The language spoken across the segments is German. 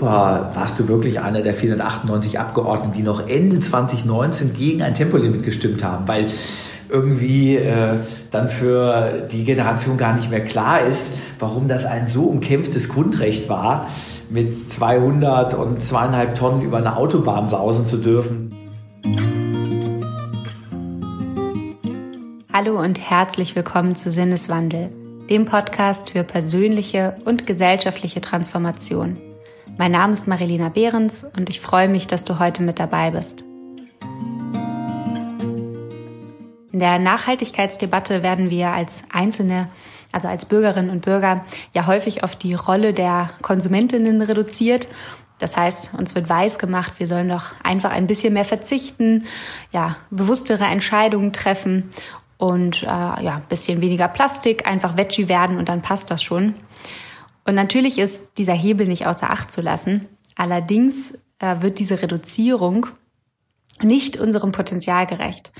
Europa warst du wirklich einer der 498 Abgeordneten, die noch Ende 2019 gegen ein Tempolimit gestimmt haben, weil irgendwie äh, dann für die Generation gar nicht mehr klar ist, warum das ein so umkämpftes Grundrecht war, mit 200 und zweieinhalb Tonnen über eine Autobahn sausen zu dürfen. Hallo und herzlich willkommen zu Sinneswandel, dem Podcast für persönliche und gesellschaftliche Transformation. Mein Name ist Marilena Behrens und ich freue mich, dass du heute mit dabei bist. In der Nachhaltigkeitsdebatte werden wir als Einzelne, also als Bürgerinnen und Bürger, ja häufig auf die Rolle der Konsumentinnen reduziert das heißt, uns wird weiß gemacht, wir sollen doch einfach ein bisschen mehr verzichten, ja, bewusstere Entscheidungen treffen und äh, ja, ein bisschen weniger Plastik, einfach Veggie werden und dann passt das schon. Und natürlich ist dieser Hebel nicht außer Acht zu lassen. Allerdings äh, wird diese Reduzierung nicht unserem Potenzial gerecht.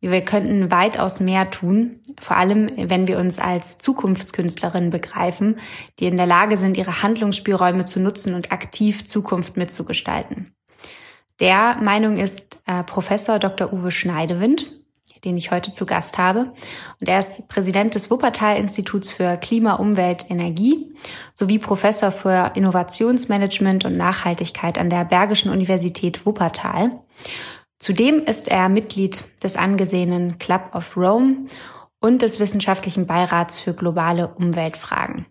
Wir könnten weitaus mehr tun, vor allem wenn wir uns als Zukunftskünstlerinnen begreifen, die in der Lage sind, ihre Handlungsspielräume zu nutzen und aktiv Zukunft mitzugestalten. Der Meinung ist äh, Professor Dr. Uwe Schneidewind den ich heute zu Gast habe. Und er ist Präsident des Wuppertal-Instituts für Klima, Umwelt, Energie sowie Professor für Innovationsmanagement und Nachhaltigkeit an der Bergischen Universität Wuppertal. Zudem ist er Mitglied des angesehenen Club of Rome und des Wissenschaftlichen Beirats für globale Umweltfragen.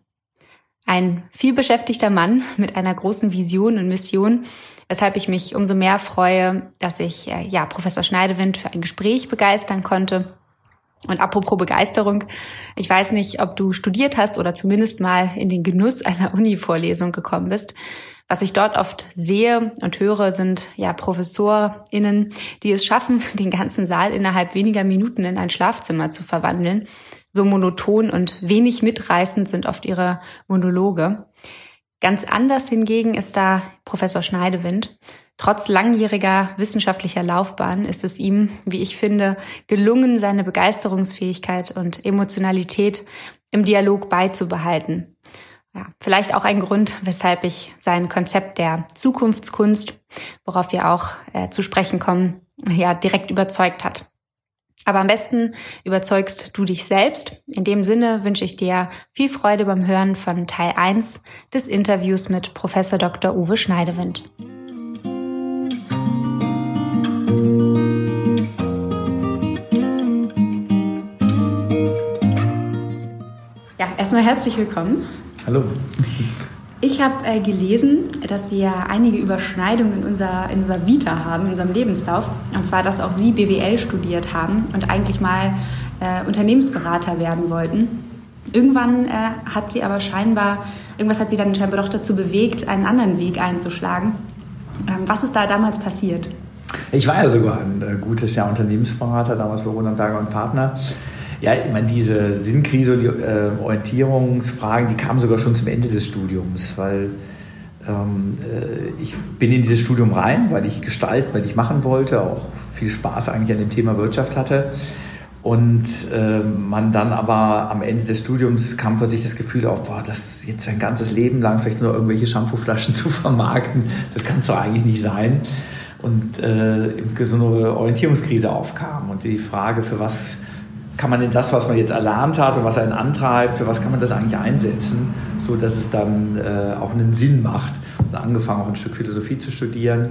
Ein vielbeschäftigter Mann mit einer großen Vision und Mission, weshalb ich mich umso mehr freue, dass ich äh, ja Professor Schneidewind für ein Gespräch begeistern konnte. Und apropos Begeisterung, ich weiß nicht, ob du studiert hast oder zumindest mal in den Genuss einer Uni-Vorlesung gekommen bist. Was ich dort oft sehe und höre, sind ja ProfessorInnen, die es schaffen, den ganzen Saal innerhalb weniger Minuten in ein Schlafzimmer zu verwandeln. So monoton und wenig mitreißend sind oft ihre Monologe. Ganz anders hingegen ist da Professor Schneidewind. Trotz langjähriger wissenschaftlicher Laufbahn ist es ihm, wie ich finde, gelungen, seine Begeisterungsfähigkeit und Emotionalität im Dialog beizubehalten. Ja, vielleicht auch ein Grund, weshalb ich sein Konzept der Zukunftskunst, worauf wir auch äh, zu sprechen kommen, ja, direkt überzeugt hat. Aber am besten überzeugst du dich selbst. In dem Sinne wünsche ich dir viel Freude beim Hören von Teil 1 des Interviews mit Professor Dr. Uwe Schneidewind. Ja, erstmal herzlich willkommen. Hallo. Ich habe äh, gelesen, dass wir einige Überschneidungen in unserer, in unserer Vita haben, in unserem Lebenslauf. Und zwar, dass auch Sie BWL studiert haben und eigentlich mal äh, Unternehmensberater werden wollten. Irgendwann äh, hat Sie aber scheinbar, irgendwas hat Sie dann scheinbar doch dazu bewegt, einen anderen Weg einzuschlagen. Ähm, was ist da damals passiert? Ich war ja sogar ein äh, gutes Jahr Unternehmensberater, damals bei Roland Berger und Partner. Ja, ich meine, diese Sinnkrise und die äh, Orientierungsfragen, die kamen sogar schon zum Ende des Studiums, weil ähm, äh, ich bin in dieses Studium rein, weil ich Gestalt, weil ich machen wollte, auch viel Spaß eigentlich an dem Thema Wirtschaft hatte. Und äh, man dann aber am Ende des Studiums kam plötzlich das Gefühl auf, boah, das jetzt sein ganzes Leben lang vielleicht nur irgendwelche Shampooflaschen zu vermarkten, das kann es doch eigentlich nicht sein. Und äh, so eine Orientierungskrise aufkam und die Frage, für was kann man denn das, was man jetzt erlernt hat und was einen antreibt, für was kann man das eigentlich einsetzen, so dass es dann äh, auch einen Sinn macht. Und angefangen auch ein Stück Philosophie zu studieren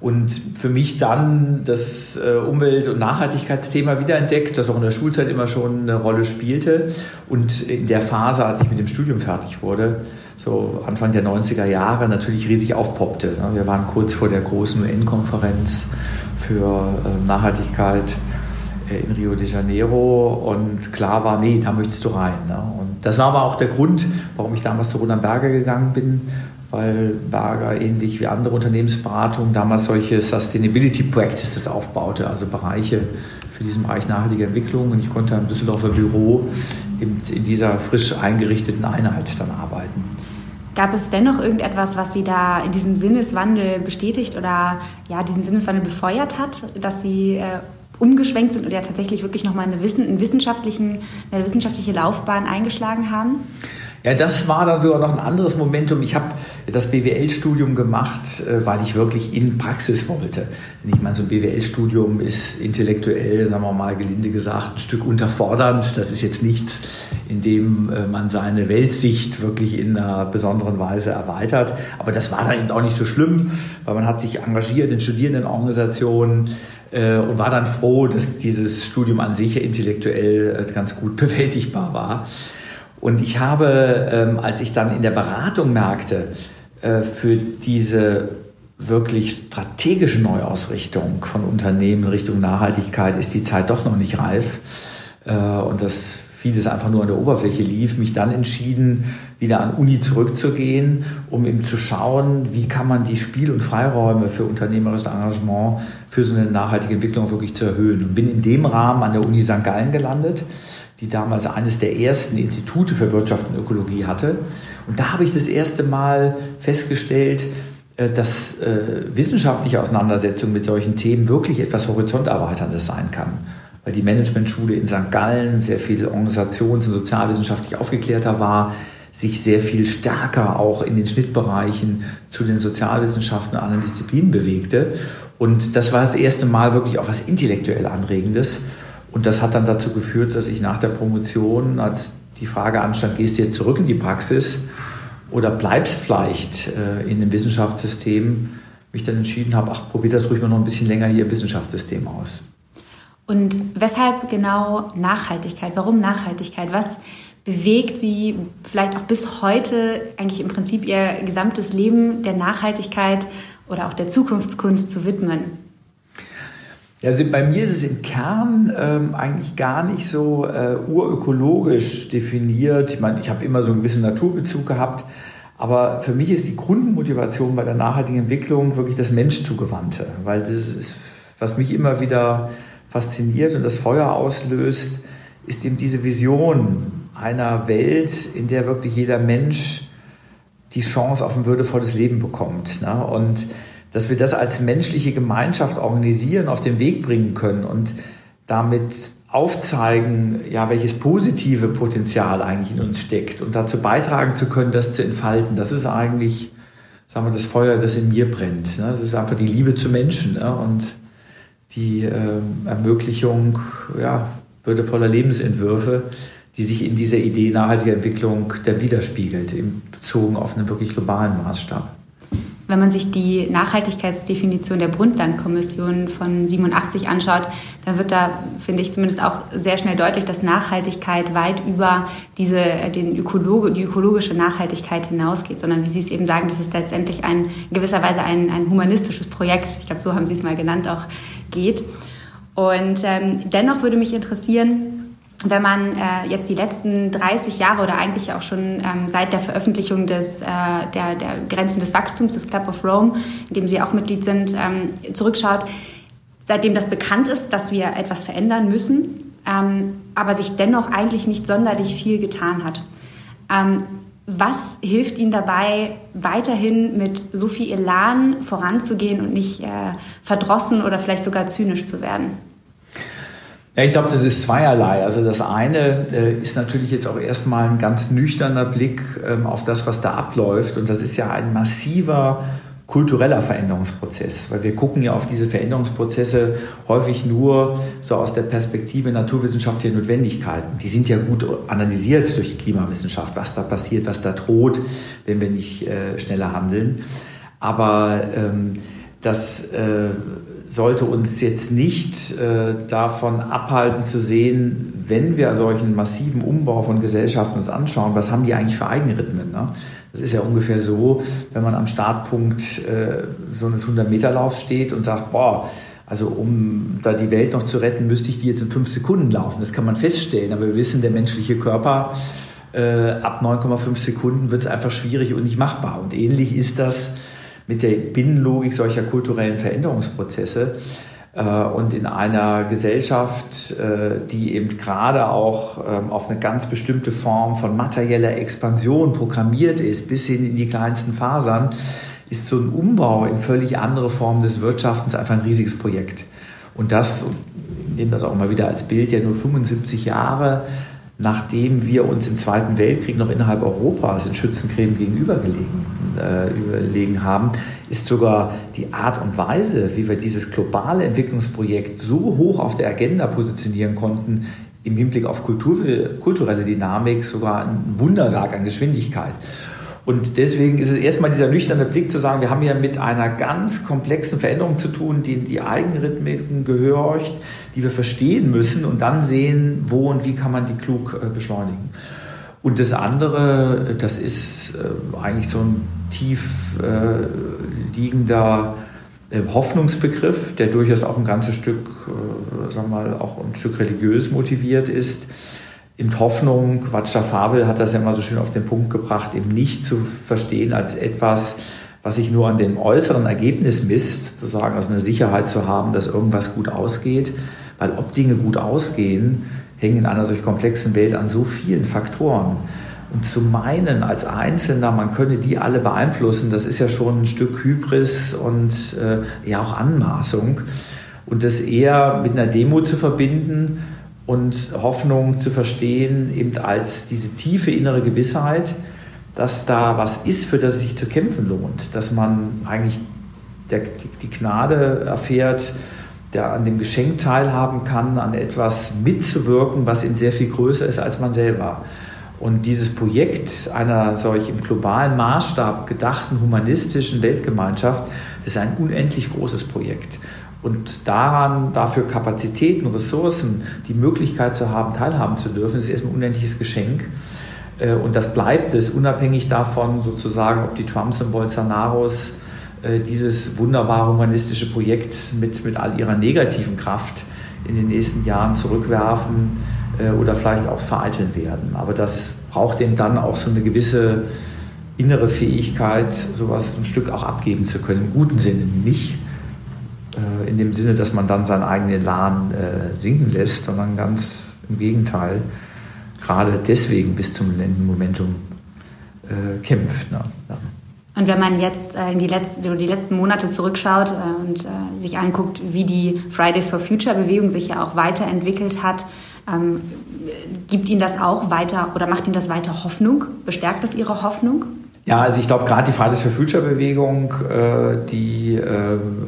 und für mich dann das äh, Umwelt- und Nachhaltigkeitsthema wiederentdeckt, das auch in der Schulzeit immer schon eine Rolle spielte und in der Phase, als ich mit dem Studium fertig wurde, so Anfang der 90er Jahre natürlich riesig aufpoppte. Ne? Wir waren kurz vor der großen UN-Konferenz für äh, Nachhaltigkeit in Rio de Janeiro und klar war, nee, da möchtest du rein. Ne? Und das war aber auch der Grund, warum ich damals zu Roland Berger gegangen bin, weil Berger ähnlich wie andere Unternehmensberatungen damals solche Sustainability Practices aufbaute, also Bereiche für diesen Bereich nachhaltige Entwicklung. Und ich konnte im Düsseldorfer Büro in dieser frisch eingerichteten Einheit dann arbeiten. Gab es dennoch irgendetwas, was Sie da in diesem Sinneswandel bestätigt oder ja, diesen Sinneswandel befeuert hat, dass Sie äh, umgeschwenkt sind und ja tatsächlich wirklich nochmal eine, Wissen, einen wissenschaftlichen, eine wissenschaftliche Laufbahn eingeschlagen haben? Ja, das war dann sogar noch ein anderes Momentum. Ich habe das BWL-Studium gemacht, äh, weil ich wirklich in Praxis wollte. Ich meine, so ein BWL-Studium ist intellektuell, sagen wir mal gelinde gesagt, ein Stück unterfordernd. Das ist jetzt nichts, in dem äh, man seine Weltsicht wirklich in einer besonderen Weise erweitert. Aber das war dann eben auch nicht so schlimm, weil man hat sich engagiert in Studierendenorganisationen und war dann froh, dass dieses Studium an sich intellektuell ganz gut bewältigbar war. Und ich habe, ähm, als ich dann in der Beratung merkte, äh, für diese wirklich strategische Neuausrichtung von Unternehmen Richtung Nachhaltigkeit ist die Zeit doch noch nicht reif. Äh, und das vieles einfach nur an der Oberfläche lief, mich dann entschieden, wieder an Uni zurückzugehen, um eben zu schauen, wie kann man die Spiel- und Freiräume für unternehmerisches Engagement für so eine nachhaltige Entwicklung wirklich zu erhöhen. Und bin in dem Rahmen an der Uni St. Gallen gelandet die damals eines der ersten Institute für Wirtschaft und Ökologie hatte. Und da habe ich das erste Mal festgestellt, äh, dass äh, wissenschaftliche Auseinandersetzung mit solchen Themen wirklich etwas Horizonterweiterndes sein kann. Weil die Managementschule in St. Gallen sehr viel organisations- und sozialwissenschaftlich aufgeklärter war, sich sehr viel stärker auch in den Schnittbereichen zu den Sozialwissenschaften und anderen Disziplinen bewegte. Und das war das erste Mal wirklich auch was intellektuell Anregendes. Und das hat dann dazu geführt, dass ich nach der Promotion, als die Frage anstand, gehst du jetzt zurück in die Praxis oder bleibst vielleicht äh, in dem Wissenschaftssystem, mich dann entschieden habe, ach, probier das ruhig mal noch ein bisschen länger hier im Wissenschaftssystem aus. Und weshalb genau Nachhaltigkeit? Warum Nachhaltigkeit? Was bewegt Sie vielleicht auch bis heute eigentlich im Prinzip Ihr gesamtes Leben der Nachhaltigkeit oder auch der Zukunftskunst zu widmen? Ja, also bei mir ist es im Kern ähm, eigentlich gar nicht so äh, urökologisch definiert. Ich meine, ich habe immer so einen gewissen Naturbezug gehabt, aber für mich ist die Grundmotivation bei der nachhaltigen Entwicklung wirklich das Menschzugewandte, weil das ist, was mich immer wieder fasziniert und das Feuer auslöst, ist eben diese Vision einer Welt, in der wirklich jeder Mensch die Chance auf ein würdevolles Leben bekommt. Ne? Und dass wir das als menschliche Gemeinschaft organisieren, auf den Weg bringen können und damit aufzeigen, ja, welches positive Potenzial eigentlich in uns steckt und dazu beitragen zu können, das zu entfalten. Das ist eigentlich, sagen wir, das Feuer, das in mir brennt. Ne? Das ist einfach die Liebe zu Menschen ne? und die äh, Ermöglichung ja, würdevoller Lebensentwürfe, die sich in dieser Idee nachhaltiger Entwicklung dann widerspiegelt, bezogen auf einen wirklich globalen Maßstab. Wenn man sich die Nachhaltigkeitsdefinition der Brundtland-Kommission von 87 anschaut, dann wird da, finde ich zumindest auch sehr schnell deutlich, dass Nachhaltigkeit weit über diese, den Ökologe, die ökologische Nachhaltigkeit hinausgeht, sondern wie Sie es eben sagen, das ist letztendlich ein, in gewisser Weise ein, ein humanistisches Projekt, ich glaube, so haben Sie es mal genannt, auch geht. Und ähm, dennoch würde mich interessieren, wenn man äh, jetzt die letzten 30 Jahre oder eigentlich auch schon ähm, seit der Veröffentlichung des, äh, der, der Grenzen des Wachstums des Club of Rome, in dem Sie auch Mitglied sind, ähm, zurückschaut, seitdem das bekannt ist, dass wir etwas verändern müssen, ähm, aber sich dennoch eigentlich nicht sonderlich viel getan hat. Was hilft Ihnen dabei, weiterhin mit so viel Elan voranzugehen und nicht äh, verdrossen oder vielleicht sogar zynisch zu werden? Ja, ich glaube, das ist zweierlei. Also das eine äh, ist natürlich jetzt auch erstmal ein ganz nüchterner Blick ähm, auf das, was da abläuft. Und das ist ja ein massiver kultureller Veränderungsprozess, weil wir gucken ja auf diese Veränderungsprozesse häufig nur so aus der Perspektive naturwissenschaftlicher Notwendigkeiten. Die sind ja gut analysiert durch die Klimawissenschaft, was da passiert, was da droht, wenn wir nicht äh, schneller handeln. Aber ähm, das äh, sollte uns jetzt nicht äh, davon abhalten zu sehen, wenn wir solchen massiven Umbau von Gesellschaften uns anschauen, was haben die eigentlich für Eigenrhythmen? Ne? Das ist ja ungefähr so, wenn man am Startpunkt äh, so eines 100-Meter-Laufs steht und sagt, boah, also um da die Welt noch zu retten, müsste ich die jetzt in fünf Sekunden laufen. Das kann man feststellen, aber wir wissen, der menschliche Körper äh, ab 9,5 Sekunden wird es einfach schwierig und nicht machbar. Und ähnlich ist das mit der Binnenlogik solcher kulturellen Veränderungsprozesse. Äh, und in einer Gesellschaft, äh, die eben gerade auch ähm, auf eine ganz bestimmte Form von materieller Expansion programmiert ist, bis hin in die kleinsten Fasern, ist so ein Umbau in völlig andere Formen des Wirtschaftens einfach ein riesiges Projekt. Und das, ich nehme das auch mal wieder als Bild, ja nur 75 Jahre nachdem wir uns im Zweiten Weltkrieg noch innerhalb Europas in Schützencreme gegenübergelegen äh, überlegen haben, ist sogar die Art und Weise, wie wir dieses globale Entwicklungsprojekt so hoch auf der Agenda positionieren konnten, im Hinblick auf Kultur, kulturelle Dynamik sogar ein Wunderwerk an Geschwindigkeit. Und deswegen ist es erstmal dieser nüchterne Blick zu sagen, wir haben hier mit einer ganz komplexen Veränderung zu tun, die in die Eigenrhythmiken gehorcht, die wir verstehen müssen und dann sehen, wo und wie kann man die klug äh, beschleunigen. Und das andere, das ist äh, eigentlich so ein tief äh, liegender Hoffnungsbegriff, der durchaus auch ein ganzes Stück, sagen wir mal, auch ein Stück religiös motiviert ist in Hoffnung, Václav Havel hat das ja mal so schön auf den Punkt gebracht, eben nicht zu verstehen als etwas, was sich nur an dem äußeren Ergebnis misst, zu sagen, also eine Sicherheit zu haben, dass irgendwas gut ausgeht, weil ob Dinge gut ausgehen, hängen in einer solch komplexen Welt an so vielen Faktoren. Und zu meinen als Einzelner, man könne die alle beeinflussen, das ist ja schon ein Stück Hybris und äh, ja auch Anmaßung. Und das eher mit einer Demo zu verbinden, und Hoffnung zu verstehen, eben als diese tiefe innere Gewissheit, dass da was ist, für das es sich zu kämpfen lohnt, dass man eigentlich der, die Gnade erfährt, der an dem Geschenk teilhaben kann, an etwas mitzuwirken, was eben sehr viel größer ist als man selber. Und dieses Projekt einer solch im globalen Maßstab gedachten humanistischen Weltgemeinschaft, das ist ein unendlich großes Projekt. Und daran, dafür Kapazitäten, Ressourcen, die Möglichkeit zu haben, teilhaben zu dürfen, ist erstmal ein unendliches Geschenk. Äh, und das bleibt es, unabhängig davon, sozusagen, ob die Trumps und Bolsonaros dieses wunderbare humanistische Projekt mit, mit all ihrer negativen Kraft in den nächsten Jahren zurückwerfen äh, oder vielleicht auch vereiteln werden. Aber das braucht eben dann auch so eine gewisse innere Fähigkeit, sowas ein Stück auch abgeben zu können, im guten Sinne. Nicht äh, in dem Sinne, dass man dann seinen eigenen äh, sinken lässt, sondern ganz im Gegenteil, gerade deswegen bis zum Momentum äh, kämpft. Ne? Und wenn man jetzt äh, in die, letzten, die letzten Monate zurückschaut äh, und äh, sich anguckt, wie die Fridays for Future Bewegung sich ja auch weiterentwickelt hat, ähm, gibt Ihnen das auch weiter oder macht Ihnen das weiter Hoffnung? Bestärkt das Ihre Hoffnung? Ja, also ich glaube gerade die Fridays for Future Bewegung, die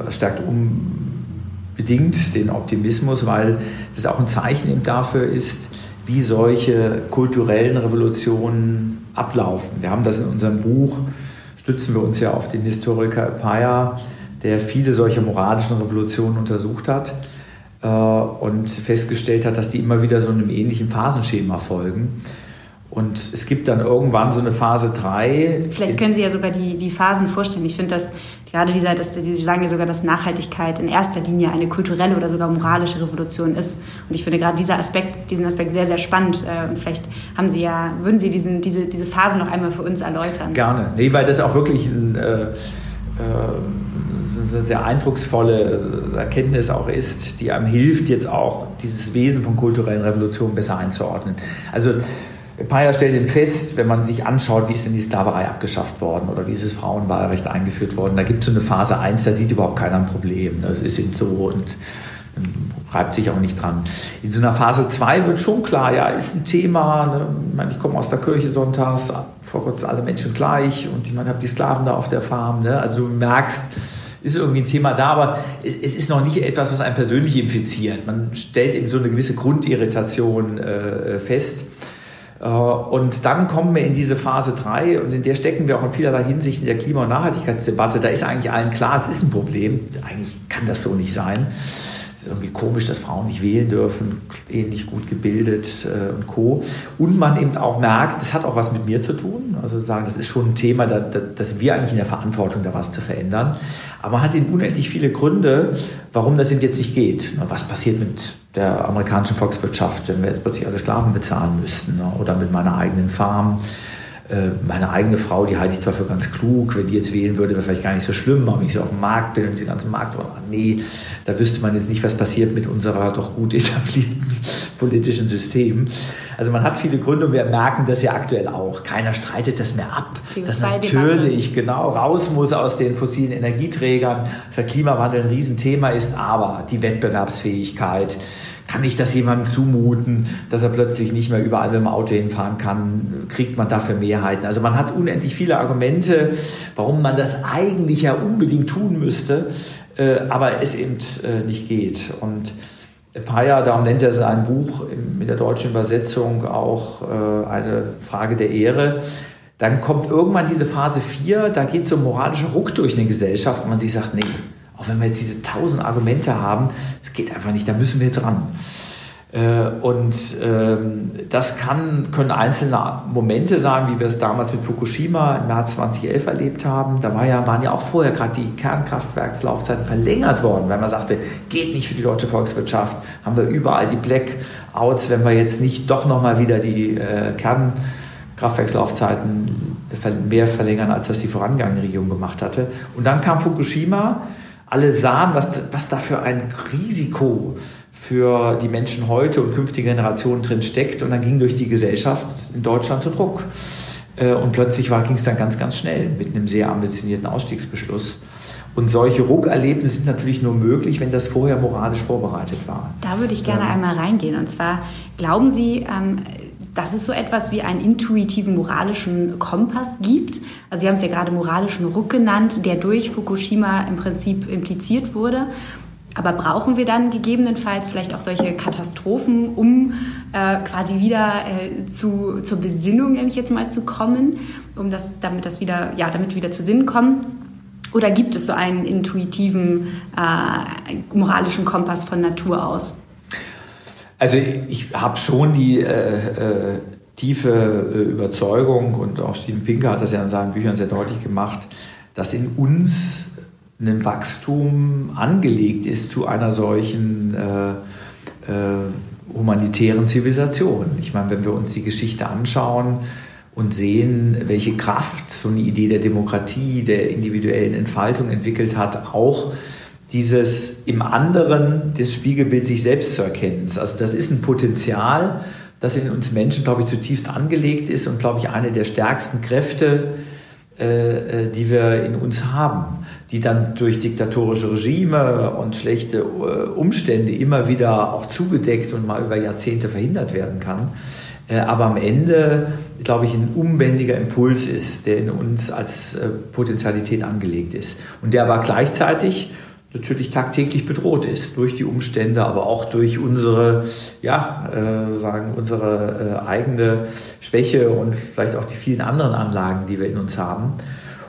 stärkt unbedingt den Optimismus, weil das auch ein Zeichen eben dafür ist, wie solche kulturellen Revolutionen ablaufen. Wir haben das in unserem Buch, stützen wir uns ja auf den Historiker Paya, der viele solche moralischen Revolutionen untersucht hat äh, und festgestellt hat, dass die immer wieder so einem ähnlichen Phasenschema folgen. Und es gibt dann irgendwann so eine Phase 3. Vielleicht können Sie ja sogar die, die Phasen vorstellen. Ich finde, dass gerade dieser, dass, Sie sagen ja sogar, dass Nachhaltigkeit in erster Linie eine kulturelle oder sogar moralische Revolution ist. Und ich finde gerade dieser Aspekt, diesen Aspekt sehr, sehr spannend. Äh, und vielleicht haben Sie ja, würden Sie diesen, diese, diese Phase noch einmal für uns erläutern? Gerne. Nee, weil das auch wirklich ein, äh, äh, eine sehr eindrucksvolle Erkenntnis auch ist, die einem hilft, jetzt auch dieses Wesen von kulturellen Revolutionen besser einzuordnen. Also Paya stellt eben fest, wenn man sich anschaut, wie ist denn die Sklaverei abgeschafft worden oder wie ist das Frauenwahlrecht eingeführt worden, da gibt es so eine Phase 1, da sieht überhaupt keiner ein Problem. Das ist eben so und reibt sich auch nicht dran. In so einer Phase 2 wird schon klar, ja, ist ein Thema, ne? ich, meine, ich komme aus der Kirche sonntags, vor Gott sind alle Menschen gleich und ich meine, habe die Sklaven da auf der Farm, ne? also du merkst, ist irgendwie ein Thema da, aber es ist noch nicht etwas, was einen persönlich infiziert. Man stellt eben so eine gewisse Grundirritation äh, fest. Äh, und dann kommen wir in diese Phase 3 und in der stecken wir auch in vielerlei Hinsicht in der Klima- und Nachhaltigkeitsdebatte. Da ist eigentlich allen klar, es ist ein Problem. Eigentlich kann das so nicht sein. Ist irgendwie komisch, dass Frauen nicht wählen dürfen, ähnlich gut gebildet äh, und Co. Und man eben auch merkt, das hat auch was mit mir zu tun. Also sagen, das ist schon ein Thema, da, da, dass wir eigentlich in der Verantwortung, da was zu verändern. Aber man hat eben unendlich viele Gründe, warum das eben jetzt nicht geht. Was passiert mit der amerikanischen Volkswirtschaft, wenn wir jetzt plötzlich alle Sklaven bezahlen müssten ne? oder mit meiner eigenen Farm. Äh, meine eigene Frau, die halte ich zwar für ganz klug, wenn die jetzt wählen würde, wäre vielleicht gar nicht so schlimm, aber wenn ich so auf dem Markt bin und diese ganzen Markt, oh, nee, da wüsste man jetzt nicht, was passiert mit unserer doch gut etablierten politischen System. Also man hat viele Gründe und wir merken das ja aktuell auch. Keiner streitet das mehr ab, dass natürlich genau raus muss aus den fossilen Energieträgern, dass der Klimawandel ein Riesenthema ist, aber die Wettbewerbsfähigkeit, kann ich das jemandem zumuten, dass er plötzlich nicht mehr überall mit dem Auto hinfahren kann? Kriegt man dafür Mehrheiten? Also man hat unendlich viele Argumente, warum man das eigentlich ja unbedingt tun müsste, äh, aber es eben äh, nicht geht. Und Paya, darum nennt er sein Buch mit der deutschen Übersetzung auch äh, eine Frage der Ehre. Dann kommt irgendwann diese Phase 4, da geht so ein moralischer Ruck durch eine Gesellschaft und man sich sagt, nee, auch wenn wir jetzt diese tausend Argumente haben, es geht einfach nicht, da müssen wir jetzt ran. Äh, und ähm, das kann, können einzelne Momente sein, wie wir es damals mit Fukushima im März 2011 erlebt haben. Da war ja, waren ja auch vorher gerade die Kernkraftwerkslaufzeiten verlängert worden, weil man sagte, geht nicht für die deutsche Volkswirtschaft, haben wir überall die Blackouts, wenn wir jetzt nicht doch nochmal wieder die äh, Kernkraftwerkslaufzeiten mehr verlängern, als das die vorangegangene Regierung gemacht hatte. Und dann kam Fukushima alle sahen, was, was da für ein Risiko für die Menschen heute und künftige Generationen drin steckt. Und dann ging durch die Gesellschaft in Deutschland so Druck. Äh, und plötzlich ging es dann ganz, ganz schnell mit einem sehr ambitionierten Ausstiegsbeschluss. Und solche Ruckerlebnisse sind natürlich nur möglich, wenn das vorher moralisch vorbereitet war. Da würde ich gerne ähm. einmal reingehen. Und zwar, glauben Sie, ähm, dass es so etwas wie einen intuitiven moralischen Kompass gibt. Also Sie haben es ja gerade moralischen Ruck genannt, der durch Fukushima im Prinzip impliziert wurde. Aber brauchen wir dann gegebenenfalls vielleicht auch solche Katastrophen, um äh, quasi wieder äh, zu, zur Besinnung, nenne ich jetzt mal, zu kommen, um das, damit das wieder, ja, damit wieder zu Sinn kommen? Oder gibt es so einen intuitiven äh, moralischen Kompass von Natur aus? Also ich habe schon die äh, äh, tiefe äh, Überzeugung und auch Steven Pinker hat das ja in seinen Büchern sehr deutlich gemacht, dass in uns ein Wachstum angelegt ist zu einer solchen äh, äh, humanitären Zivilisation. Ich meine, wenn wir uns die Geschichte anschauen und sehen, welche Kraft so eine Idee der Demokratie, der individuellen Entfaltung entwickelt hat, auch dieses im anderen das Spiegelbild sich selbst zu erkennen. Also das ist ein Potenzial, das in uns Menschen, glaube ich, zutiefst angelegt ist und, glaube ich, eine der stärksten Kräfte, äh, äh, die wir in uns haben, die dann durch diktatorische Regime und schlechte äh, Umstände immer wieder auch zugedeckt und mal über Jahrzehnte verhindert werden kann. Aber am Ende, glaube ich, ein unbändiger Impuls ist, der in uns als Potentialität angelegt ist. Und der aber gleichzeitig natürlich tagtäglich bedroht ist durch die Umstände, aber auch durch unsere, ja, äh, sagen unsere äh, eigene Schwäche und vielleicht auch die vielen anderen Anlagen, die wir in uns haben.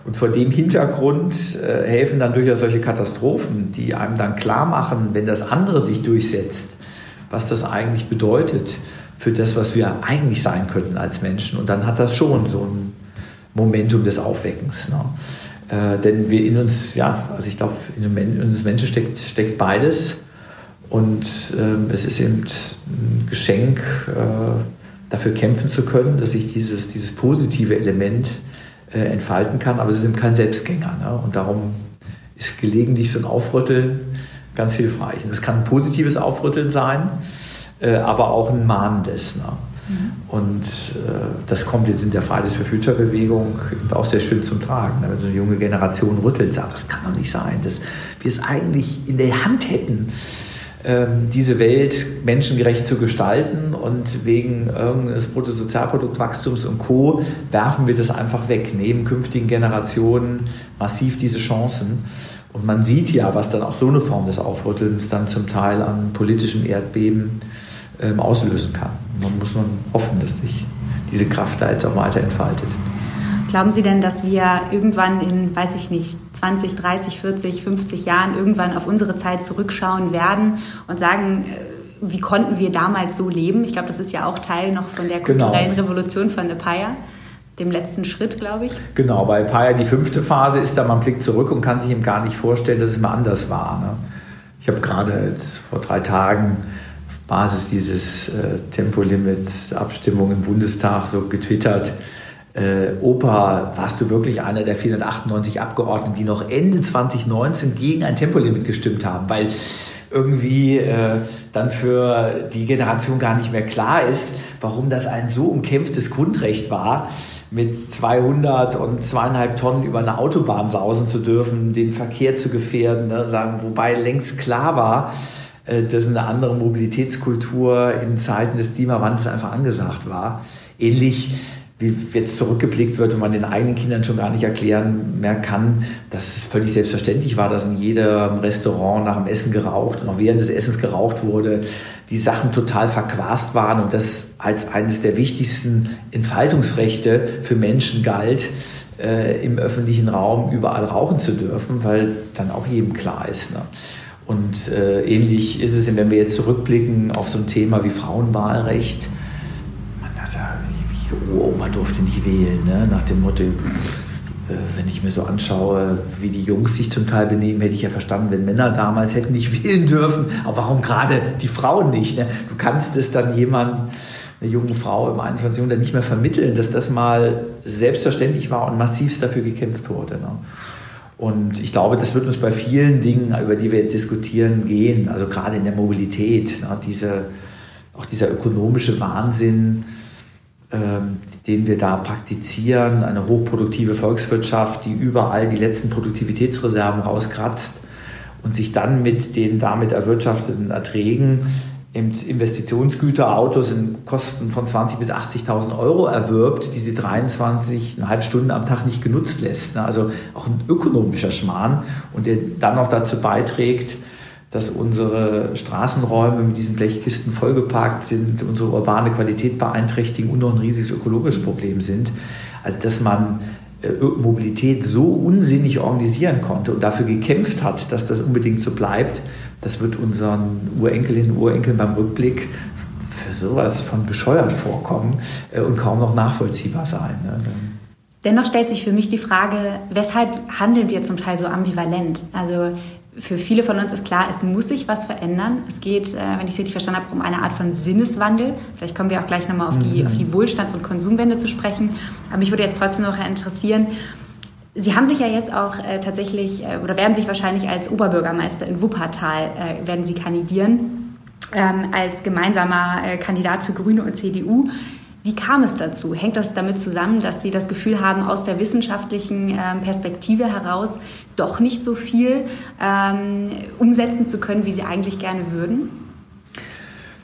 Und vor dem Hintergrund äh, helfen dann durchaus solche Katastrophen, die einem dann klar machen, wenn das andere sich durchsetzt, was das eigentlich bedeutet für das, was wir eigentlich sein könnten als Menschen. Und dann hat das schon so ein Momentum des Aufweckens. Ne? Äh, denn wir in uns, ja, also ich glaube, in, in uns Menschen steckt, steckt beides. Und ähm, es ist eben ein Geschenk, äh, dafür kämpfen zu können, dass ich dieses, dieses positive Element äh, entfalten kann. Aber es ist eben kein Selbstgänger. Ne? Und darum ist gelegentlich so ein Aufrütteln ganz hilfreich. Und es kann ein positives Aufrütteln sein, äh, aber auch ein mahnendes. Ne? Mhm. Und äh, das kommt jetzt in der Fridays for Future Bewegung auch sehr schön zum Tragen. Wenn so eine junge Generation rüttelt, sagt, das kann doch nicht sein, dass wir es eigentlich in der Hand hätten, ähm, diese Welt menschengerecht zu gestalten und wegen irgendeines Bruttosozialproduktwachstums und Co. werfen wir das einfach weg, nehmen künftigen Generationen massiv diese Chancen. Und man sieht ja, was dann auch so eine Form des Aufrüttelns dann zum Teil an politischem Erdbeben ähm, auslösen kann. Man muss nun hoffen, dass sich diese Kraft da jetzt auch weiter entfaltet. Glauben Sie denn, dass wir irgendwann in, weiß ich nicht, 20, 30, 40, 50 Jahren irgendwann auf unsere Zeit zurückschauen werden und sagen, äh, wie konnten wir damals so leben? Ich glaube, das ist ja auch Teil noch von der genau. kulturellen genau. Revolution von Nepaya dem letzten Schritt, glaube ich. Genau, bei Paya die fünfte Phase ist da, man blickt zurück und kann sich ihm gar nicht vorstellen, dass es mal anders war. Ne? Ich habe gerade vor drei Tagen Basis dieses äh, Tempolimit-Abstimmung im Bundestag so getwittert, äh, Opa, warst du wirklich einer der 498 Abgeordneten, die noch Ende 2019 gegen ein Tempolimit gestimmt haben? Weil irgendwie äh, dann für die Generation gar nicht mehr klar ist, warum das ein so umkämpftes Grundrecht war, mit 200 und zweieinhalb Tonnen über eine Autobahn sausen zu dürfen, den Verkehr zu gefährden, ne, sagen, wobei längst klar war, dass eine andere Mobilitätskultur in Zeiten des Klimawandels einfach angesagt war. Ähnlich wie jetzt zurückgeblickt wird und man den eigenen Kindern schon gar nicht erklären mehr kann, dass es völlig selbstverständlich war, dass in jedem Restaurant nach dem Essen geraucht und auch während des Essens geraucht wurde, die Sachen total verquast waren und das als eines der wichtigsten Entfaltungsrechte für Menschen galt, äh, im öffentlichen Raum überall rauchen zu dürfen, weil dann auch jedem klar ist. Ne? Und äh, ähnlich ist es, wenn wir jetzt zurückblicken auf so ein Thema wie Frauenwahlrecht. Man, das ja, wie Oma durfte nicht wählen, ne? nach dem Motto, äh, wenn ich mir so anschaue, wie die Jungs sich zum Teil benehmen, hätte ich ja verstanden, wenn Männer damals hätten nicht wählen dürfen. Aber warum gerade die Frauen nicht? Ne? Du kannst es dann jemandem, eine junge Frau im 21. Jahrhundert nicht mehr vermitteln, dass das mal selbstverständlich war und massivst dafür gekämpft wurde. Ne? Und ich glaube, das wird uns bei vielen Dingen, über die wir jetzt diskutieren, gehen. Also gerade in der Mobilität, ne, diese, auch dieser ökonomische Wahnsinn, ähm, den wir da praktizieren, eine hochproduktive Volkswirtschaft, die überall die letzten Produktivitätsreserven rauskratzt und sich dann mit den damit erwirtschafteten Erträgen Investitionsgüter, Autos in Kosten von 20.000 bis 80.000 Euro erwirbt, die sie 23,5 Stunden am Tag nicht genutzt lässt. Ne? Also auch ein ökonomischer Schmarrn und der dann noch dazu beiträgt, dass unsere Straßenräume mit diesen Blechkisten vollgeparkt sind, unsere urbane Qualität beeinträchtigen und noch ein riesiges ökologisches Problem sind. Also dass man Mobilität so unsinnig organisieren konnte und dafür gekämpft hat, dass das unbedingt so bleibt, das wird unseren Urenkelinnen und Urenkeln beim Rückblick für sowas von bescheuert vorkommen äh, und kaum noch nachvollziehbar sein. Ne? Dennoch stellt sich für mich die Frage, weshalb handeln wir zum Teil so ambivalent? Also für viele von uns ist klar, es muss sich was verändern. Es geht, äh, wenn ich es richtig verstanden habe, um eine Art von Sinneswandel. Vielleicht kommen wir auch gleich nochmal auf die, mhm. auf die Wohlstands- und Konsumwende zu sprechen. Aber mich würde jetzt trotzdem noch interessieren, Sie haben sich ja jetzt auch äh, tatsächlich äh, oder werden sich wahrscheinlich als Oberbürgermeister in Wuppertal werden Sie kandidieren ähm, als gemeinsamer Kandidat für Grüne und CDU. Wie kam es dazu? Hängt das damit zusammen, dass Sie das Gefühl haben, aus der wissenschaftlichen ähm, Perspektive heraus doch nicht so viel ähm, umsetzen zu können, wie Sie eigentlich gerne würden?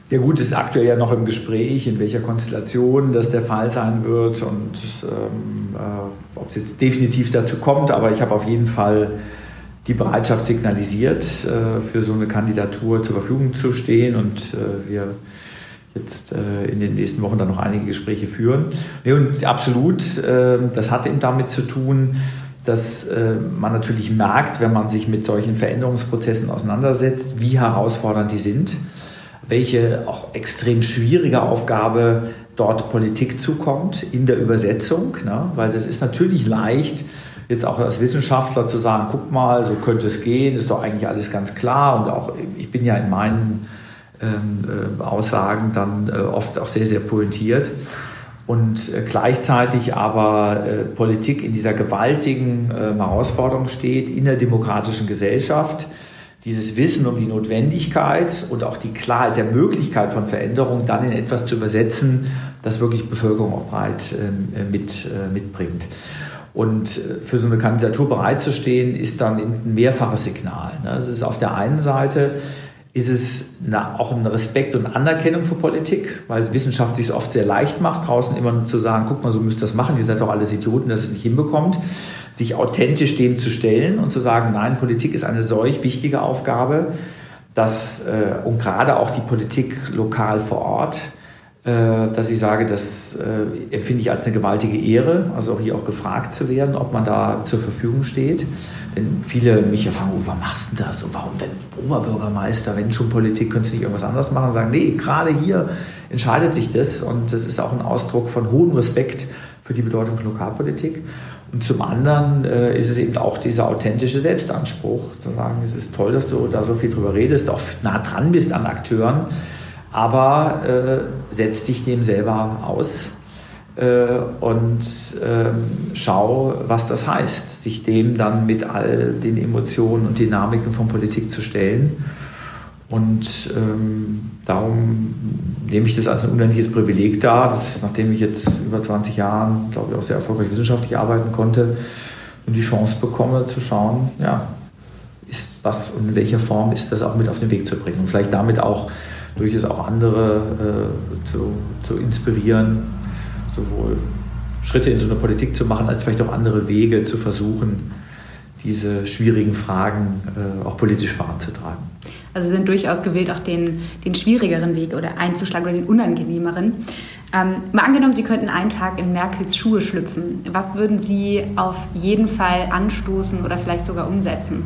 Ja gut, es ist aktuell ja noch im Gespräch, in welcher Konstellation das der Fall sein wird und ähm, äh, ob es jetzt definitiv dazu kommt. Aber ich habe auf jeden Fall die Bereitschaft signalisiert, äh, für so eine Kandidatur zur Verfügung zu stehen und äh, wir jetzt äh, in den nächsten Wochen dann noch einige Gespräche führen. Nee, und absolut, äh, das hat eben damit zu tun, dass äh, man natürlich merkt, wenn man sich mit solchen Veränderungsprozessen auseinandersetzt, wie herausfordernd die sind welche auch extrem schwierige Aufgabe dort Politik zukommt in der Übersetzung, ne? weil das ist natürlich leicht, jetzt auch als Wissenschaftler zu sagen, guck mal, so könnte es gehen, ist doch eigentlich alles ganz klar und auch ich bin ja in meinen äh, Aussagen dann äh, oft auch sehr, sehr pointiert und äh, gleichzeitig aber Politik in dieser gewaltigen äh, Herausforderung steht in der demokratischen Gesellschaft dieses Wissen um die Notwendigkeit und auch die Klarheit der Möglichkeit von Veränderung dann in etwas zu übersetzen, das wirklich Bevölkerung auch breit ähm, äh, mit, mitbringt. Und für so eine Kandidatur bereitzustehen, ist dann ein mehrfaches Signal. Ne? Es ist auf der einen Seite ist es eine, auch ein Respekt und Anerkennung für Politik, weil Wissenschaft sich oft sehr leicht macht, draußen immer nur zu sagen, guck mal, so müsst ihr das machen, ihr seid doch alles Idioten, dass es nicht hinbekommt, sich authentisch dem zu stellen und zu sagen, nein, Politik ist eine solch wichtige Aufgabe, dass, äh, und gerade auch die Politik lokal vor Ort, dass ich sage, das äh, empfinde ich als eine gewaltige Ehre, also auch hier auch gefragt zu werden, ob man da zur Verfügung steht. Denn viele mich fragen, oh, warum machst du das? Und warum denn Oberbürgermeister, wenn schon Politik, könntest du nicht irgendwas anderes machen? Und sagen, nee, gerade hier entscheidet sich das und das ist auch ein Ausdruck von hohem Respekt für die Bedeutung von Lokalpolitik. Und zum anderen äh, ist es eben auch dieser authentische Selbstanspruch, zu sagen, es ist toll, dass du da so viel drüber redest, auch nah dran bist an Akteuren, aber äh, setz dich dem selber aus äh, und ähm, schau, was das heißt, sich dem dann mit all den Emotionen und Dynamiken von Politik zu stellen. Und ähm, darum nehme ich das als ein unendliches Privileg dar, dass, nachdem ich jetzt über 20 Jahre, glaube ich, auch sehr erfolgreich wissenschaftlich arbeiten konnte und die Chance bekomme zu schauen, ja, ist was und in welcher Form ist das auch mit auf den Weg zu bringen und vielleicht damit auch durchaus auch andere äh, zu, zu inspirieren, sowohl Schritte in so eine Politik zu machen, als vielleicht auch andere Wege zu versuchen, diese schwierigen Fragen äh, auch politisch voranzutragen. Also Sie sind durchaus gewillt, auch den, den schwierigeren Weg oder einzuschlagen oder den unangenehmeren. Ähm, mal angenommen, Sie könnten einen Tag in Merkels Schuhe schlüpfen. Was würden Sie auf jeden Fall anstoßen oder vielleicht sogar umsetzen?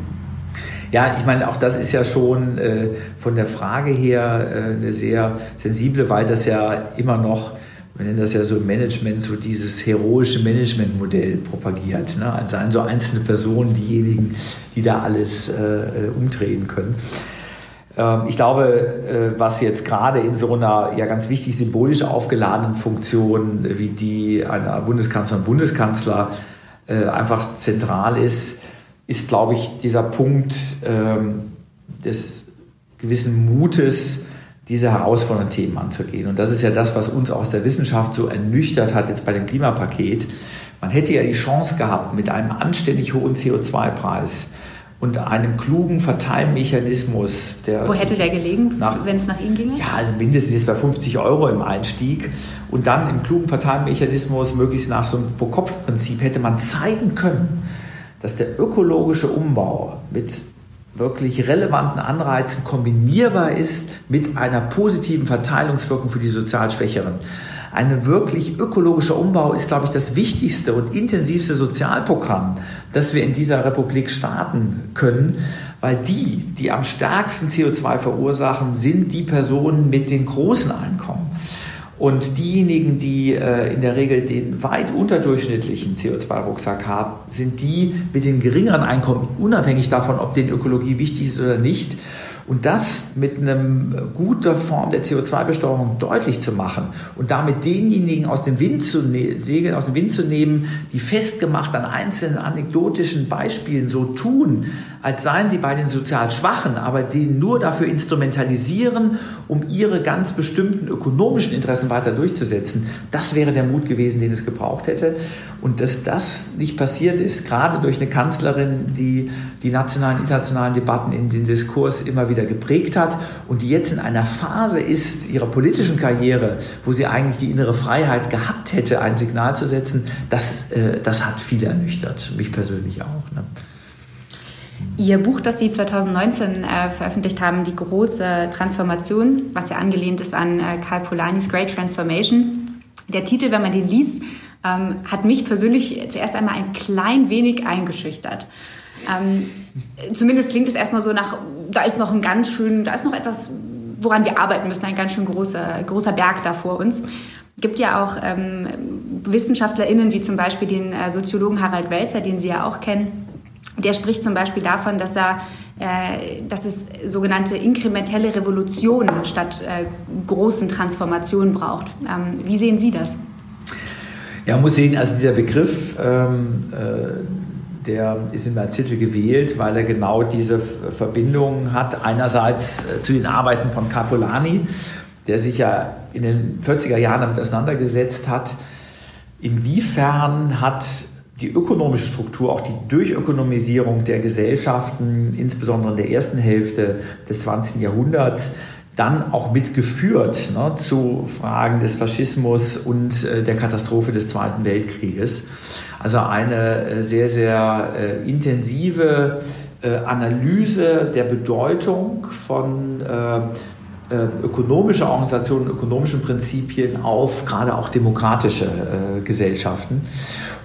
Ja, ich meine, auch das ist ja schon äh, von der Frage her äh, eine sehr sensible, weil das ja immer noch wir nennen das ja so Management, so dieses heroische Managementmodell propagiert. Ne? Also so einzelne Personen diejenigen, die da alles äh, äh, umdrehen können. Ähm, ich glaube, äh, was jetzt gerade in so einer ja ganz wichtig symbolisch aufgeladenen Funktion wie die einer Bundeskanzlerin und Bundeskanzler äh, einfach zentral ist, ist, glaube ich, dieser Punkt ähm, des gewissen Mutes, diese herausfordernden Themen anzugehen. Und das ist ja das, was uns aus der Wissenschaft so ernüchtert hat jetzt bei dem Klimapaket. Man hätte ja die Chance gehabt, mit einem anständig hohen CO2-Preis und einem klugen Verteilmechanismus. Der Wo hätte der gelegen, wenn es nach Ihnen ginge? Ja, also mindestens jetzt bei 50 Euro im Einstieg. Und dann im klugen Verteilmechanismus, möglichst nach so einem Pro-Kopf-Prinzip, hätte man zeigen können, dass der ökologische Umbau mit wirklich relevanten Anreizen kombinierbar ist mit einer positiven Verteilungswirkung für die sozial Schwächeren. Ein wirklich ökologischer Umbau ist, glaube ich, das wichtigste und intensivste Sozialprogramm, das wir in dieser Republik starten können, weil die, die am stärksten CO2 verursachen, sind die Personen mit den großen Einkommen. Und diejenigen, die äh, in der Regel den weit unterdurchschnittlichen CO2-Rucksack haben, sind die mit den geringeren Einkommen, unabhängig davon, ob denen Ökologie wichtig ist oder nicht. Und das mit einer guter Form der CO2-Besteuerung deutlich zu machen und damit denjenigen aus dem Wind zu ne segeln, aus dem Wind zu nehmen, die festgemacht an einzelnen anekdotischen Beispielen so tun, als seien sie bei den sozial Schwachen, aber die nur dafür instrumentalisieren, um ihre ganz bestimmten ökonomischen Interessen weiter durchzusetzen. Das wäre der Mut gewesen, den es gebraucht hätte. Und dass das nicht passiert ist, gerade durch eine Kanzlerin, die die nationalen, internationalen Debatten in den Diskurs immer wieder geprägt hat und die jetzt in einer Phase ist ihrer politischen Karriere, wo sie eigentlich die innere Freiheit gehabt hätte, ein Signal zu setzen, das, äh, das hat viele ernüchtert, mich persönlich auch. Ne? Ihr Buch, das Sie 2019 äh, veröffentlicht haben, Die große Transformation, was ja angelehnt ist an äh, Karl Polanis Great Transformation. Der Titel, wenn man den liest, ähm, hat mich persönlich zuerst einmal ein klein wenig eingeschüchtert. Ähm, zumindest klingt es erstmal so nach, da ist noch ein ganz schön, da ist noch etwas, woran wir arbeiten müssen, ein ganz schön großer, großer Berg da vor uns. Gibt ja auch ähm, WissenschaftlerInnen, wie zum Beispiel den äh, Soziologen Harald Welzer, den Sie ja auch kennen. Der spricht zum Beispiel davon, dass er äh, dass es sogenannte inkrementelle Revolutionen statt äh, großen Transformationen braucht. Ähm, wie sehen Sie das? Ja, man muss sehen, also dieser Begriff, ähm, äh, der ist in Titel gewählt, weil er genau diese Verbindung hat. Einerseits äh, zu den Arbeiten von Capolani, der sich ja in den 40er Jahren damit auseinandergesetzt hat, inwiefern hat die ökonomische Struktur, auch die Durchökonomisierung der Gesellschaften, insbesondere in der ersten Hälfte des 20. Jahrhunderts, dann auch mitgeführt ne, zu Fragen des Faschismus und äh, der Katastrophe des Zweiten Weltkrieges. Also eine äh, sehr, sehr äh, intensive äh, Analyse der Bedeutung von äh, äh, ökonomischer Organisationen, ökonomischen Prinzipien auf gerade auch demokratische Gesellschaften.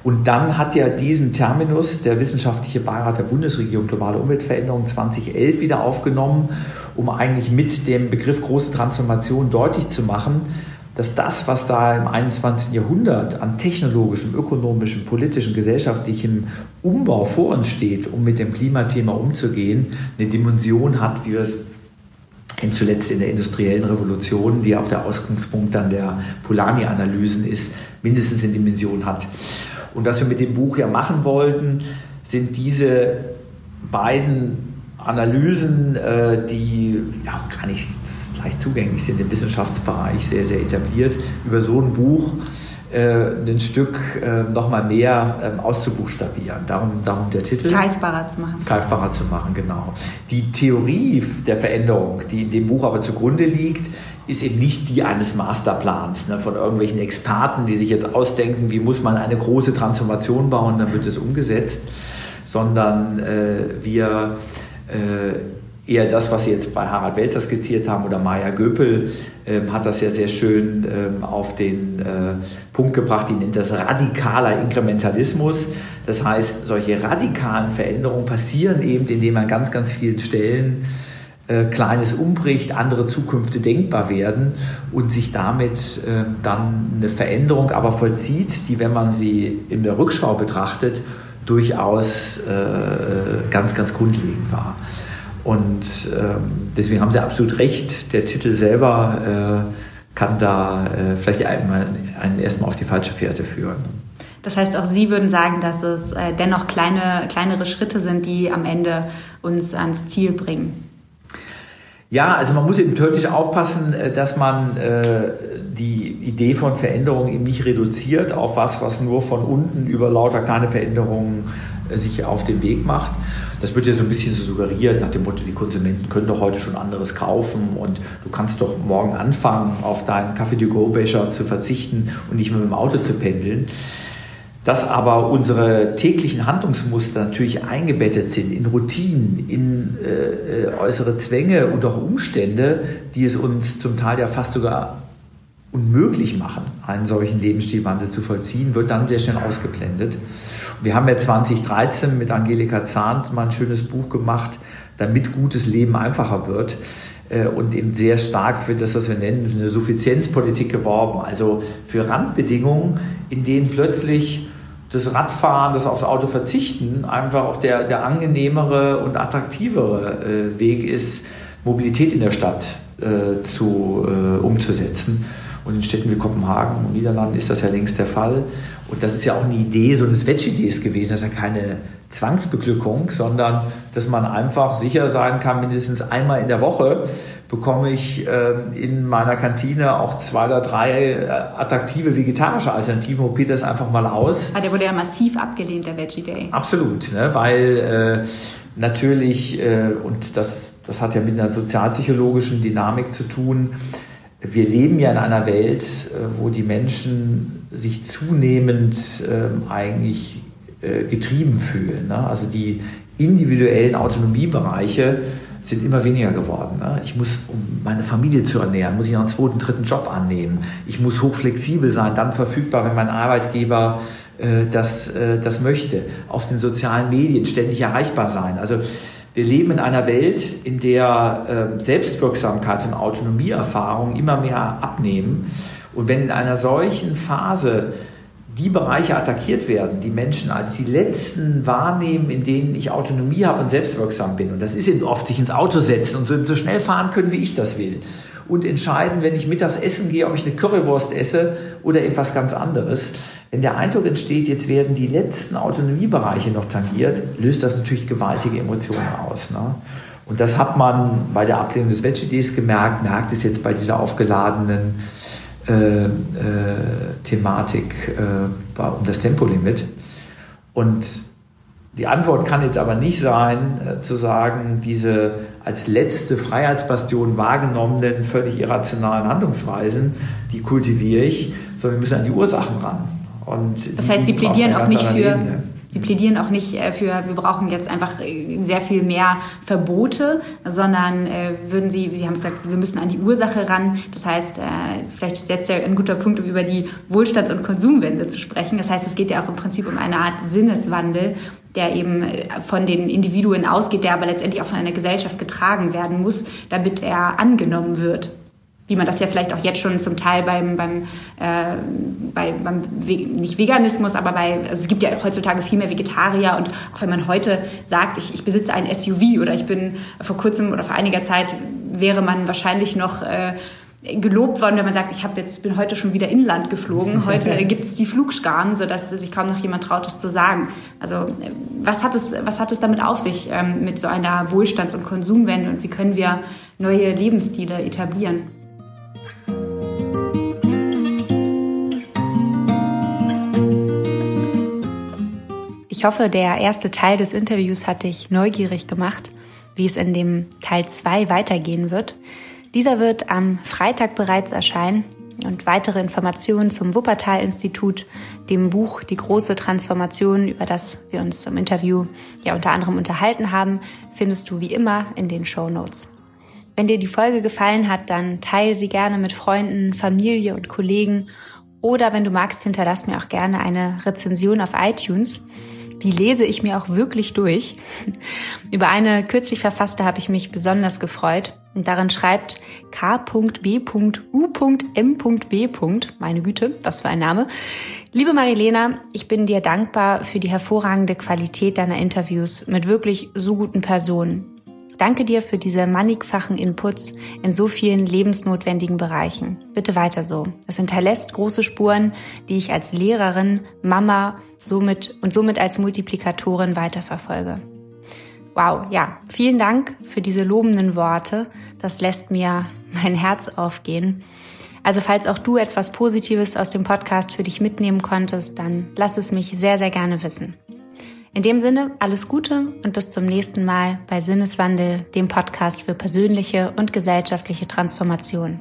Und dann hat ja diesen Terminus der wissenschaftliche Beirat der Bundesregierung Globale Umweltveränderung 2011 wieder aufgenommen um eigentlich mit dem Begriff große Transformation deutlich zu machen, dass das, was da im 21. Jahrhundert an technologischem, ökonomischem, politischem, gesellschaftlichem Umbau vor uns steht, um mit dem Klimathema umzugehen, eine Dimension hat, wie wir es zuletzt in der industriellen Revolution, die auch der Ausgangspunkt dann der Polanyi-Analysen ist, mindestens in Dimension hat. Und was wir mit dem Buch ja machen wollten, sind diese beiden Analysen, äh, die ja auch gar nicht leicht zugänglich sind im Wissenschaftsbereich, sehr, sehr etabliert, über so ein Buch äh, ein Stück äh, nochmal mehr ähm, auszubuchstabieren. Darum, darum der Titel. Greifbarer zu machen. Greifbarer zu machen, genau. Die Theorie der Veränderung, die in dem Buch aber zugrunde liegt, ist eben nicht die eines Masterplans ne, von irgendwelchen Experten, die sich jetzt ausdenken, wie muss man eine große Transformation bauen, dann wird es umgesetzt, sondern äh, wir äh, eher das, was Sie jetzt bei Harald Welzer skizziert haben oder Maya Göpel, ähm, hat das ja sehr schön ähm, auf den äh, Punkt gebracht, die nennt das radikaler Inkrementalismus. Das heißt, solche radikalen Veränderungen passieren eben, indem an ganz, ganz vielen Stellen äh, Kleines umbricht, andere Zukünfte denkbar werden und sich damit äh, dann eine Veränderung aber vollzieht, die, wenn man sie in der Rückschau betrachtet, durchaus äh, ganz, ganz grundlegend war. Und ähm, deswegen haben Sie absolut recht, der Titel selber äh, kann da äh, vielleicht einmal, einen erstmal auf die falsche Fährte führen. Das heißt, auch Sie würden sagen, dass es äh, dennoch kleine, kleinere Schritte sind, die am Ende uns ans Ziel bringen. Ja, also man muss eben tödlich aufpassen, äh, dass man äh, die Idee von Veränderung eben nicht reduziert auf was, was nur von unten über lauter kleine Veränderungen äh, sich auf den Weg macht. Das wird ja so ein bisschen so suggeriert nach dem Motto, die Konsumenten können doch heute schon anderes kaufen und du kannst doch morgen anfangen, auf deinen Kaffee-to-go-Becher zu verzichten und nicht mehr mit dem Auto zu pendeln dass aber unsere täglichen Handlungsmuster natürlich eingebettet sind in Routinen, in äh, äh, äußere Zwänge und auch Umstände, die es uns zum Teil ja fast sogar unmöglich machen, einen solchen Lebensstilwandel zu vollziehen, wird dann sehr schnell ausgeblendet. Wir haben ja 2013 mit Angelika Zahnt mal ein schönes Buch gemacht, damit gutes Leben einfacher wird äh, und eben sehr stark für das, was wir nennen, eine Suffizienzpolitik geworben, also für Randbedingungen, in denen plötzlich das Radfahren, das aufs Auto verzichten, einfach auch der, der angenehmere und attraktivere äh, Weg ist, Mobilität in der Stadt äh, zu, äh, umzusetzen. Und in Städten wie Kopenhagen und Niederlanden ist das ja längst der Fall. Und das ist ja auch eine Idee, so eine Swatch-Idee ist gewesen. Das ist ja keine Zwangsbeglückung, sondern dass man einfach sicher sein kann, mindestens einmal in der Woche bekomme ich äh, in meiner Kantine auch zwei oder drei äh, attraktive vegetarische Alternativen. Probiert das einfach mal aus. Ah, der wurde ja massiv abgelehnt, der Veggie Day. Absolut, ne? weil äh, natürlich, äh, und das, das hat ja mit einer sozialpsychologischen Dynamik zu tun, wir leben ja in einer Welt, äh, wo die Menschen sich zunehmend ähm, eigentlich äh, getrieben fühlen. Ne? Also die individuellen Autonomiebereiche sind immer weniger geworden. Ne? Ich muss, um meine Familie zu ernähren, muss ich einen zweiten, dritten Job annehmen. Ich muss hochflexibel sein, dann verfügbar, wenn mein Arbeitgeber äh, das, äh, das möchte. Auf den sozialen Medien ständig erreichbar sein. Also wir leben in einer Welt, in der äh, Selbstwirksamkeit und Autonomieerfahrung immer mehr abnehmen. Und wenn in einer solchen Phase die Bereiche attackiert werden, die Menschen als die letzten wahrnehmen, in denen ich Autonomie habe und selbstwirksam bin. Und das ist eben oft sich ins Auto setzen und so, schnell fahren können, wie ich das will. Und entscheiden, wenn ich mittags essen gehe, ob ich eine Currywurst esse oder etwas ganz anderes. Wenn der Eindruck entsteht, jetzt werden die letzten Autonomiebereiche noch tangiert, löst das natürlich gewaltige Emotionen aus. Ne? Und das hat man bei der Ablehnung des Veggie-Days gemerkt, merkt es jetzt bei dieser aufgeladenen äh, äh, Thematik äh, um das Tempolimit. Und die Antwort kann jetzt aber nicht sein, äh, zu sagen, diese als letzte Freiheitsbastion wahrgenommenen, völlig irrationalen Handlungsweisen, die kultiviere ich, sondern wir müssen an die Ursachen ran. Und das heißt, Sie plädieren auch nicht für, Ebene. Sie plädieren auch nicht äh, für, wir brauchen jetzt einfach äh, sehr viel mehr Verbote, sondern äh, würden Sie, Sie haben gesagt, wir müssen an die Ursache ran. Das heißt, vielleicht ist jetzt ja ein guter Punkt, um über die Wohlstands- und Konsumwende zu sprechen. Das heißt, es geht ja auch im Prinzip um eine Art Sinneswandel, der eben von den Individuen ausgeht, der aber letztendlich auch von einer Gesellschaft getragen werden muss, damit er angenommen wird wie man das ja vielleicht auch jetzt schon zum Teil beim, beim, äh, bei, beim nicht Veganismus, aber bei, also es gibt ja heutzutage viel mehr Vegetarier und auch wenn man heute sagt, ich, ich besitze ein SUV oder ich bin vor kurzem oder vor einiger Zeit wäre man wahrscheinlich noch äh, gelobt worden, wenn man sagt, ich habe jetzt bin heute schon wieder inland geflogen. Heute gibt es die Flugscharen, sodass sich kaum noch jemand traut, das zu sagen. Also was hat es was hat es damit auf sich ähm, mit so einer Wohlstands- und Konsumwende und wie können wir neue Lebensstile etablieren? Ich hoffe, der erste Teil des Interviews hat dich neugierig gemacht, wie es in dem Teil 2 weitergehen wird. Dieser wird am Freitag bereits erscheinen und weitere Informationen zum Wuppertal-Institut, dem Buch Die große Transformation, über das wir uns im Interview ja unter anderem unterhalten haben, findest du wie immer in den Show Notes. Wenn dir die Folge gefallen hat, dann teile sie gerne mit Freunden, Familie und Kollegen oder wenn du magst, hinterlass mir auch gerne eine Rezension auf iTunes. Die lese ich mir auch wirklich durch. Über eine kürzlich verfasste habe ich mich besonders gefreut. Und darin schreibt K.B.U.M.B. Meine Güte, was für ein Name. Liebe Marilena, ich bin dir dankbar für die hervorragende Qualität deiner Interviews mit wirklich so guten Personen. Danke dir für diese mannigfachen Inputs in so vielen lebensnotwendigen Bereichen. Bitte weiter so. Es hinterlässt große Spuren, die ich als Lehrerin, Mama somit und somit als Multiplikatorin weiterverfolge. Wow, ja, vielen Dank für diese lobenden Worte. Das lässt mir mein Herz aufgehen. Also falls auch du etwas Positives aus dem Podcast für dich mitnehmen konntest, dann lass es mich sehr, sehr gerne wissen. In dem Sinne, alles Gute und bis zum nächsten Mal bei Sinneswandel, dem Podcast für persönliche und gesellschaftliche Transformation.